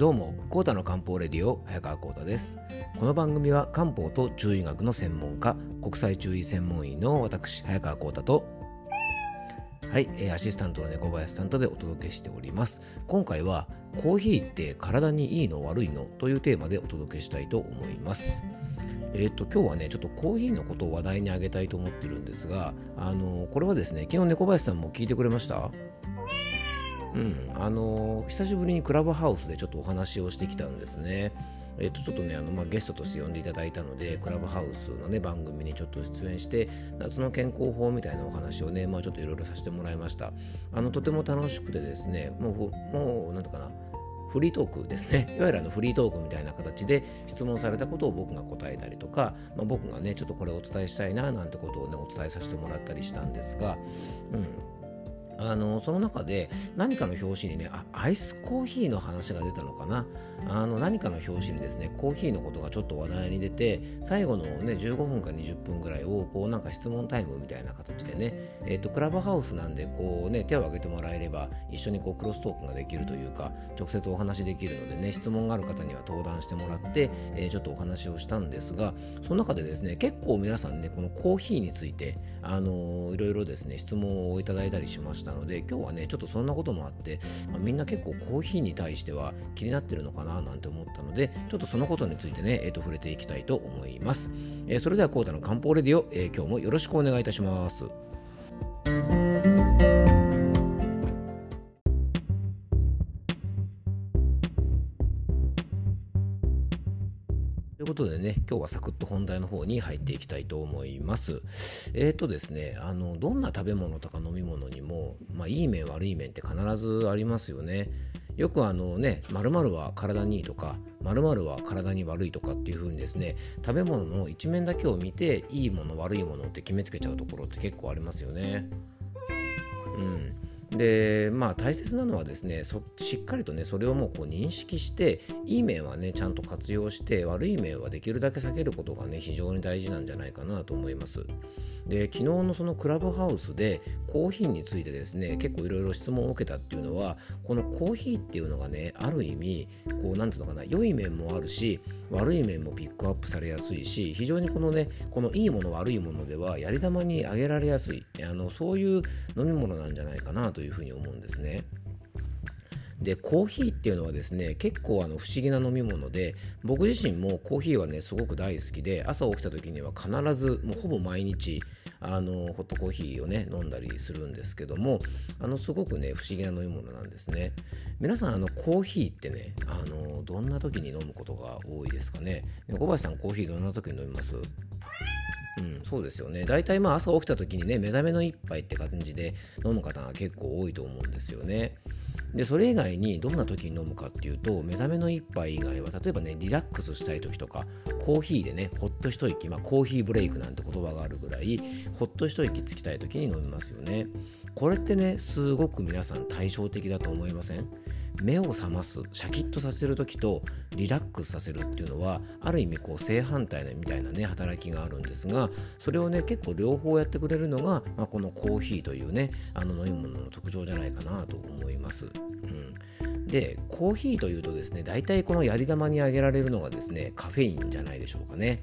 どうも、コータの漢方レディオ、早川コータです。この番組は漢方と中医学の専門家、国際中医専門医の私、早川コータと、はい、アシスタントの猫林さんとでお届けしております。今回は、コーヒーって体にいいの悪いの？というテーマでお届けしたいと思います。えーと、今日はねちょっとコーヒーのことを話題に挙げたいと思ってるんですがあのこれはですね昨日猫林さんも聞いてくれました？うんあの久しぶりにクラブハウスでちょっとお話をしてきたんですねえっと、ちょっとねあの、まあ、ゲストとして呼んでいただいたのでクラブハウスの、ね、番組にちょっと出演して夏の健康法みたいなお話をね、まあ、ちょっといろいろさせてもらいましたあのとても楽しくてですねもうもうなんとかなフリートークですね。いわゆるあのフリートークみたいな形で質問されたことを僕が答えたりとか、まあ、僕がね、ちょっとこれをお伝えしたいななんてことをね、お伝えさせてもらったりしたんですが、うん。あのその中で何かの表紙にねあアイスコーヒーの話が出たのかな。あの何かの表紙にですねコーヒーのことがちょっと話題に出て最後のね15分か20分ぐらいをこうなんか質問タイムみたいな形でね、えーと、クラブハウスなんでこうね手を挙げてもらえれば一緒にこうクロストークができるというか直接お話できるのでね質問がある方には登壇してもらって、えー、ちょっとお話をしたんですがその中でですね結構皆さんねこのコーヒーについてあの、いろいろですね質問をいただいたりしました。ので今日はねちょっとそんなこともあって、まあ、みんな結構コーヒーに対しては気になってるのかななんて思ったのでちょっとそのことについてね、えー、と触れていきたいと思います、えー、それではコータの漢方レディオ、えー、今日もよろしくお願いいたします。ことでね、今日はサクッと本題の方に入っていきたいと思います。えっ、ー、とですね、あの、どんな食べ物とか飲み物にも、まあ、いい面悪い面って必ずありますよね。よくあのね、〇〇は体にいいとか、〇〇は体に悪いとかっていう風にですね、食べ物の一面だけを見て、いいもの悪いものって決めつけちゃうところって結構ありますよね。でまあ大切なのはですねそしっかりとねそれをもうこう認識していい面はねちゃんと活用して悪い面はできるだけ避けることがね非常に大事なんじゃないかなと思います。で昨日のそのクラブハウスでコーヒーについてですね結構いろいろ質問を受けたっていうのはこのコーヒーっていうのがねある意味こう何ていうのかな良い面もあるし悪い面もピックアップされやすいし非常にこのねこのいいもの悪いものではやり玉にあげられやすいあのそういう飲み物なんじゃないかなというふうに思うんですね。でコーヒーっていうのはですね結構あの不思議な飲み物で僕自身もコーヒーはねすごく大好きで朝起きた時には必ずもうほぼ毎日あのホットコーヒーをね飲んだりするんですけどもあのすごくね不思議な飲み物なんですね。皆さんあのコーヒーってねあのどんな時に飲むことが多いですかね小林さんコーヒーどんな時に飲みます？うん、そうですよね。大体まあ朝起きた時にね、目覚めの一杯って感じで飲む方が結構多いと思うんですよね。でそれ以外にどんな時に飲むかっていうと目覚めの一杯以外は例えばねリラックスしたい時とかコーヒーでねほっと一息、まあ、コーヒーブレイクなんて言葉があるぐらいほっと一息つきたい時に飲みますよねこれってねすごく皆さん対照的だと思いません？目を覚ますシャキッとさせる時とリラックスさせるっていうのはある意味こう正反対みたいなね働きがあるんですがそれをね結構両方やってくれるのが、まあ、このコーヒーというねあの飲み物の特徴じゃないかなと思います。うん、でコーヒーというとですね大体このやり玉に挙げられるのがですねカフェインじゃないでしょうかね。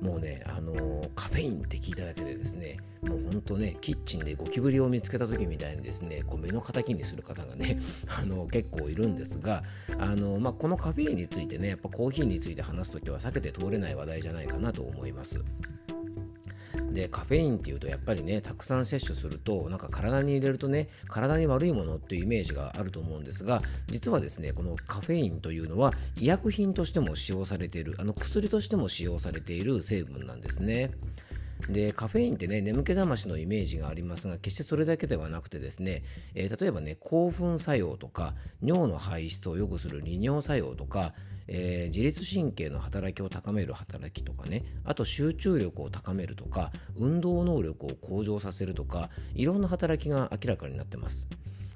もうね、あのー、カフェインって聞いただけでですね、もうほんとね、キッチンでゴキブリを見つけた時みたいにですね、こう目の敵にする方がね、あのー、結構いるんですが、あのー、まあ、このカフェインについてね、やっぱコーヒーについて話す時は避けて通れない話題じゃないかなと思います。でカフェインっていうとやっぱりねたくさん摂取するとなんか体に入れるとね体に悪いものっていうイメージがあると思うんですが実はですねこのカフェインというのは医薬品としても使用されているあの薬としても使用されている成分なんですね。でカフェインってね眠気覚ましのイメージがありますが決してそれだけではなくてですね、えー、例えばね興奮作用とか尿の排出を良くする利尿作用とかえー、自律神経の働きを高める働きとかねあと集中力を高めるとか運動能力を向上させるとかいろんな働きが明らかになってます。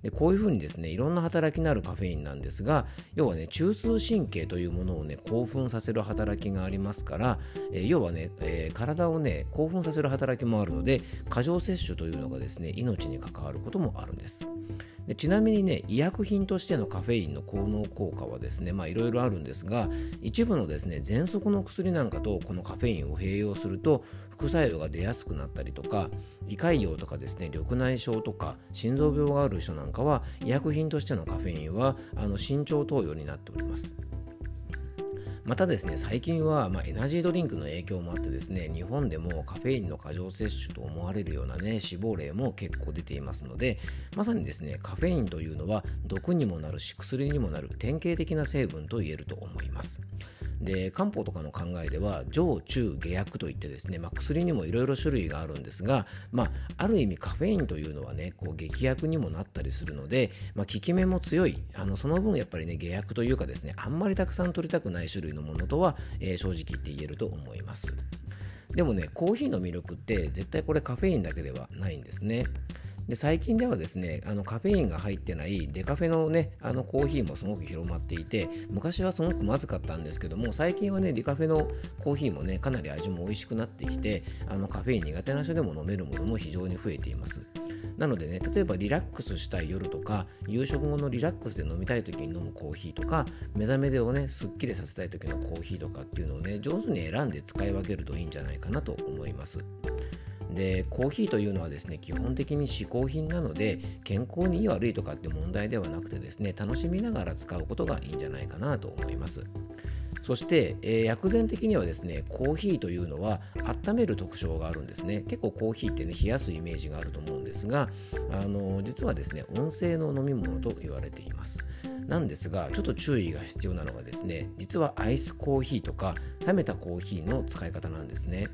でこういうふうにですねいろんな働きのあるカフェインなんですが要はね中枢神経というものをね興奮させる働きがありますから、えー、要はね、えー、体をね興奮させる働きもあるので過剰摂取というのがですね命に関わることもあるんです。でちなみにね医薬品としてのカフェインの効能効果はですねまあいろいろあるんですが一部のですね喘息の薬なんかとこのカフェインを併用すると副作用が出やすくなったりとか胃潰瘍とかですね緑内障とか心臓病がある人なんかは医薬品としてのカフェインはあの慎重投与になっております。またですね最近は、まあ、エナジードリンクの影響もあってですね日本でもカフェインの過剰摂取と思われるようなね死亡例も結構出ていますのでまさにですねカフェインというのは毒にもなるし薬にもなる典型的な成分と言えると思います。で漢方とかの考えでは上中下薬といってですね、まあ、薬にもいろいろ種類があるんですが、まあ、ある意味カフェインというのはねこう劇薬にもなったりするので、まあ、効き目も強いあのその分やっぱりね下薬というかですねあんまりたくさん取りたくない種類のものとは、えー、正直言って言えると思います。でもねコーヒーの魅力って絶対これカフェインだけではないんですね。で最近ではですねあのカフェインが入ってないデカフェのねあのコーヒーもすごく広まっていて昔はすごくまずかったんですけども最近はねデカフェのコーヒーもねかなり味も美味しくなってきてあのカフェイン苦手な人でも飲めるものも非常に増えています。なのでね例えばリラックスしたい夜とか夕食後のリラックスで飲みたい時に飲むコーヒーとか目覚めでをねすっきりさせたい時のコーヒーとかっていうのをね上手に選んで使い分けるといいんじゃないかなと思います。でコーヒーというのはですね基本的に嗜好品なので健康にいい悪いとかって問題ではなくてですね楽しみながら使うことがいいんじゃないかなと思います。そして、えー、薬膳的にはですねコーヒーというのは温める特徴があるんですね。結構コーヒーってね冷やすイメージがあると思うんですがあの実はですね温性の飲み物と言われています。なんですがちょっと注意が必要なのがですね実はアイスコーヒーとか冷めたコーヒーの使い方なんですね。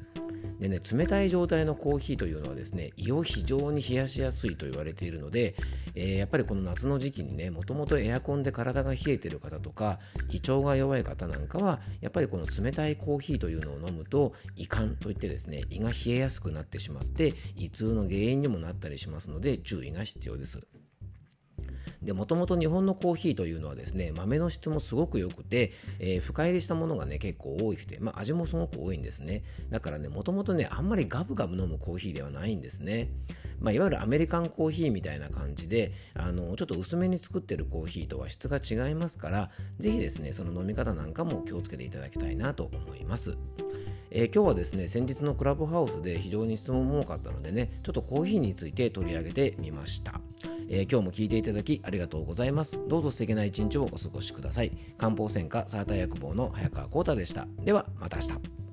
でね冷たい状態のコーヒーというのはですね胃を非常に冷やしやすいと言われているので、えー、やっぱりこの夏の時期にねもともとエアコンで体が冷えている方とか胃腸が弱い方なんかはやっぱりこの冷たいコーヒーというのを飲むと胃寒といってですね胃が冷えやすくなってしまって胃痛の原因にもなったりしますので注意が必要です。でもともと日本のコーヒーというのはですね豆の質もすごく良くて、えー、深入りしたものがね結構多くて、まあ、味もすごく多いんですね。だからねもともとねあんまりガブガブ飲むコーヒーではないんですね。まあ、いわゆるアメリカンコーヒーみたいな感じであのちょっと薄めに作ってるコーヒーとは質が違いますから是非ですねその飲み方なんかも気をつけていただきたいなと思います。えー、今日はですね先日のクラブハウスで非常に質問も多かったのでねちょっとコーヒーについて取り上げてみました、えー、今日も聞いていただきありがとうございます。どうぞ素敵な一日をお過ごしください。漢方専科サーター薬房の早川浩太でした。ではまた明日。